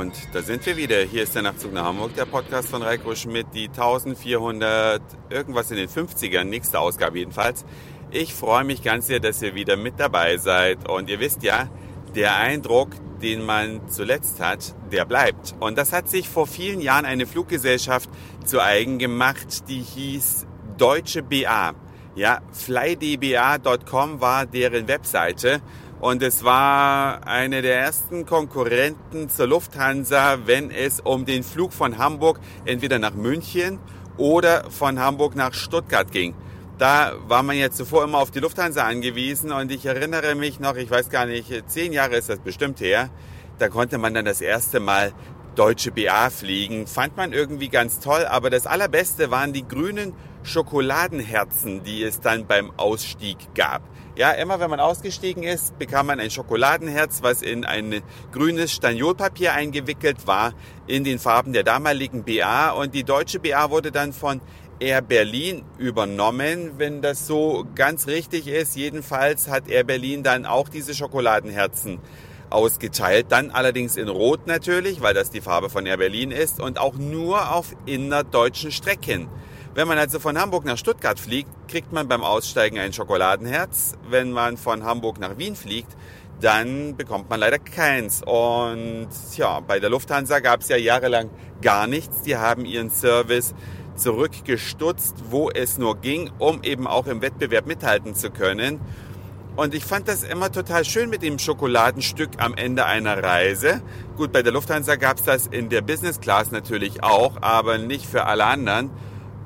Und da sind wir wieder. Hier ist der Nachtzug nach Hamburg, der Podcast von Reiko Schmidt, die 1400, irgendwas in den 50ern, nächste Ausgabe jedenfalls. Ich freue mich ganz sehr, dass ihr wieder mit dabei seid. Und ihr wisst ja, der Eindruck, den man zuletzt hat, der bleibt. Und das hat sich vor vielen Jahren eine Fluggesellschaft zu eigen gemacht, die hieß Deutsche BA. Ja, flydba.com war deren Webseite. Und es war eine der ersten Konkurrenten zur Lufthansa, wenn es um den Flug von Hamburg entweder nach München oder von Hamburg nach Stuttgart ging. Da war man ja zuvor immer auf die Lufthansa angewiesen und ich erinnere mich noch, ich weiß gar nicht, zehn Jahre ist das bestimmt her, da konnte man dann das erste Mal deutsche BA fliegen. Fand man irgendwie ganz toll, aber das allerbeste waren die grünen Schokoladenherzen, die es dann beim Ausstieg gab. Ja, immer wenn man ausgestiegen ist, bekam man ein Schokoladenherz, was in ein grünes Staniolpapier eingewickelt war, in den Farben der damaligen BA. Und die deutsche BA wurde dann von Air Berlin übernommen, wenn das so ganz richtig ist. Jedenfalls hat Air Berlin dann auch diese Schokoladenherzen ausgeteilt. Dann allerdings in Rot natürlich, weil das die Farbe von Air Berlin ist und auch nur auf innerdeutschen Strecken. Wenn man also von Hamburg nach Stuttgart fliegt, kriegt man beim Aussteigen ein Schokoladenherz. Wenn man von Hamburg nach Wien fliegt, dann bekommt man leider keins. Und ja, bei der Lufthansa gab es ja jahrelang gar nichts. Die haben ihren Service zurückgestutzt, wo es nur ging, um eben auch im Wettbewerb mithalten zu können. Und ich fand das immer total schön mit dem Schokoladenstück am Ende einer Reise. Gut, bei der Lufthansa gab es das in der Business Class natürlich auch, aber nicht für alle anderen.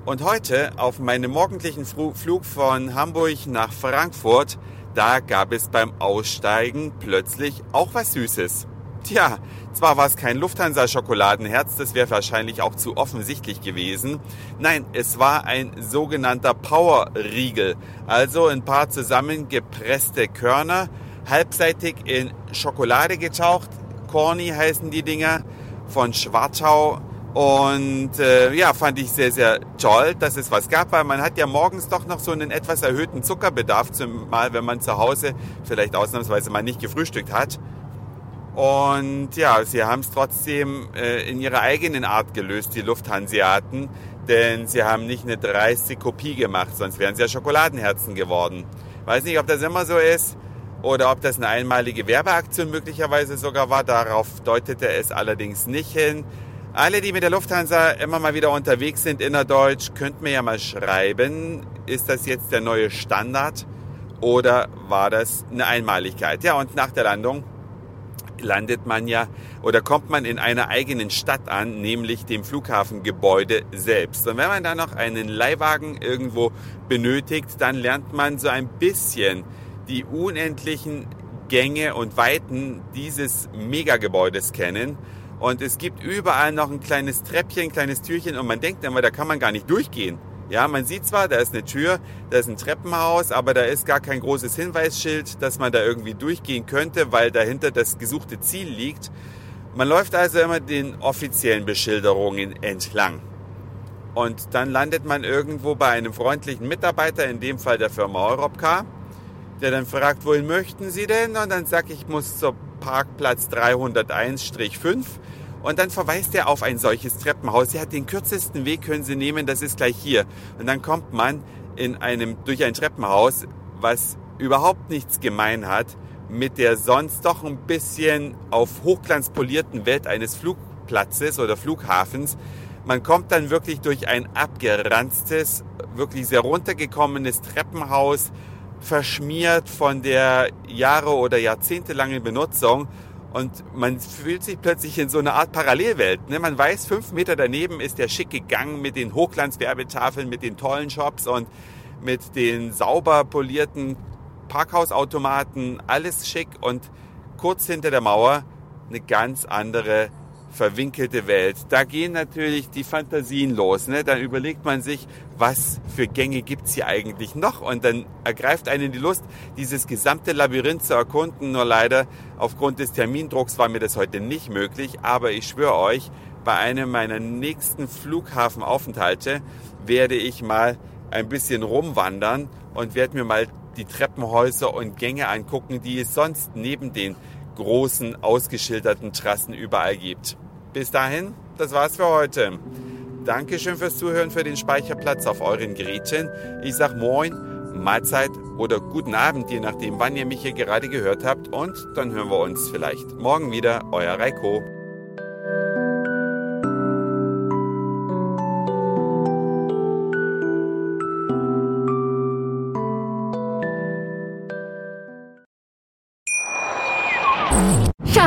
Und heute auf meinem morgendlichen Flug von Hamburg nach Frankfurt, da gab es beim Aussteigen plötzlich auch was Süßes. Tja, zwar war es kein Lufthansa-Schokoladenherz, das wäre wahrscheinlich auch zu offensichtlich gewesen. Nein, es war ein sogenannter Power-Riegel, also ein paar zusammengepresste Körner, halbseitig in Schokolade getaucht. Corny heißen die Dinger von Schwartau und äh, ja, fand ich sehr, sehr toll, dass es was gab, weil man hat ja morgens doch noch so einen etwas erhöhten Zuckerbedarf, zumal wenn man zu Hause vielleicht ausnahmsweise mal nicht gefrühstückt hat. Und ja, sie haben es trotzdem äh, in ihrer eigenen Art gelöst, die Lufthanseaten, denn sie haben nicht eine dreiste Kopie gemacht, sonst wären sie ja Schokoladenherzen geworden. Weiß nicht, ob das immer so ist oder ob das eine einmalige Werbeaktion möglicherweise sogar war. Darauf deutete es allerdings nicht hin. Alle, die mit der Lufthansa immer mal wieder unterwegs sind innerdeutsch, könnt mir ja mal schreiben, ist das jetzt der neue Standard oder war das eine Einmaligkeit? Ja, und nach der Landung landet man ja oder kommt man in einer eigenen Stadt an, nämlich dem Flughafengebäude selbst. Und wenn man dann noch einen Leihwagen irgendwo benötigt, dann lernt man so ein bisschen die unendlichen Gänge und Weiten dieses Megagebäudes kennen und es gibt überall noch ein kleines Treppchen, ein kleines Türchen und man denkt immer, da kann man gar nicht durchgehen. Ja, man sieht zwar, da ist eine Tür, da ist ein Treppenhaus, aber da ist gar kein großes Hinweisschild, dass man da irgendwie durchgehen könnte, weil dahinter das gesuchte Ziel liegt. Man läuft also immer den offiziellen Beschilderungen entlang. Und dann landet man irgendwo bei einem freundlichen Mitarbeiter, in dem Fall der Firma Europcar, der dann fragt, wohin möchten Sie denn? Und dann sage ich, ich muss zur Parkplatz 301-5 und dann verweist er auf ein solches Treppenhaus. Ja, den kürzesten Weg können Sie nehmen, das ist gleich hier. Und dann kommt man in einem, durch ein Treppenhaus, was überhaupt nichts gemein hat mit der sonst doch ein bisschen auf Hochglanz polierten Welt eines Flugplatzes oder Flughafens. Man kommt dann wirklich durch ein abgeranztes, wirklich sehr runtergekommenes Treppenhaus, verschmiert von der Jahre- oder jahrzehntelangen Benutzung und man fühlt sich plötzlich in so einer Art Parallelwelt. Ne? Man weiß, fünf Meter daneben ist der schicke Gang mit den Hochglanzwerbetafeln, mit den tollen Shops und mit den sauber polierten Parkhausautomaten. Alles schick und kurz hinter der Mauer eine ganz andere verwinkelte Welt. Da gehen natürlich die Fantasien los. Ne? Dann überlegt man sich, was für Gänge gibt's hier eigentlich noch? Und dann ergreift einen die Lust, dieses gesamte Labyrinth zu erkunden. Nur leider, aufgrund des Termindrucks war mir das heute nicht möglich. Aber ich schwöre euch, bei einem meiner nächsten Flughafenaufenthalte werde ich mal ein bisschen rumwandern und werde mir mal die Treppenhäuser und Gänge angucken, die es sonst neben den großen ausgeschilderten Trassen überall gibt. Bis dahin, das war's für heute. Dankeschön fürs Zuhören, für den Speicherplatz auf euren Geräten. Ich sag Moin, Mahlzeit oder guten Abend, je nachdem, wann ihr mich hier gerade gehört habt. Und dann hören wir uns vielleicht morgen wieder. Euer Reiko.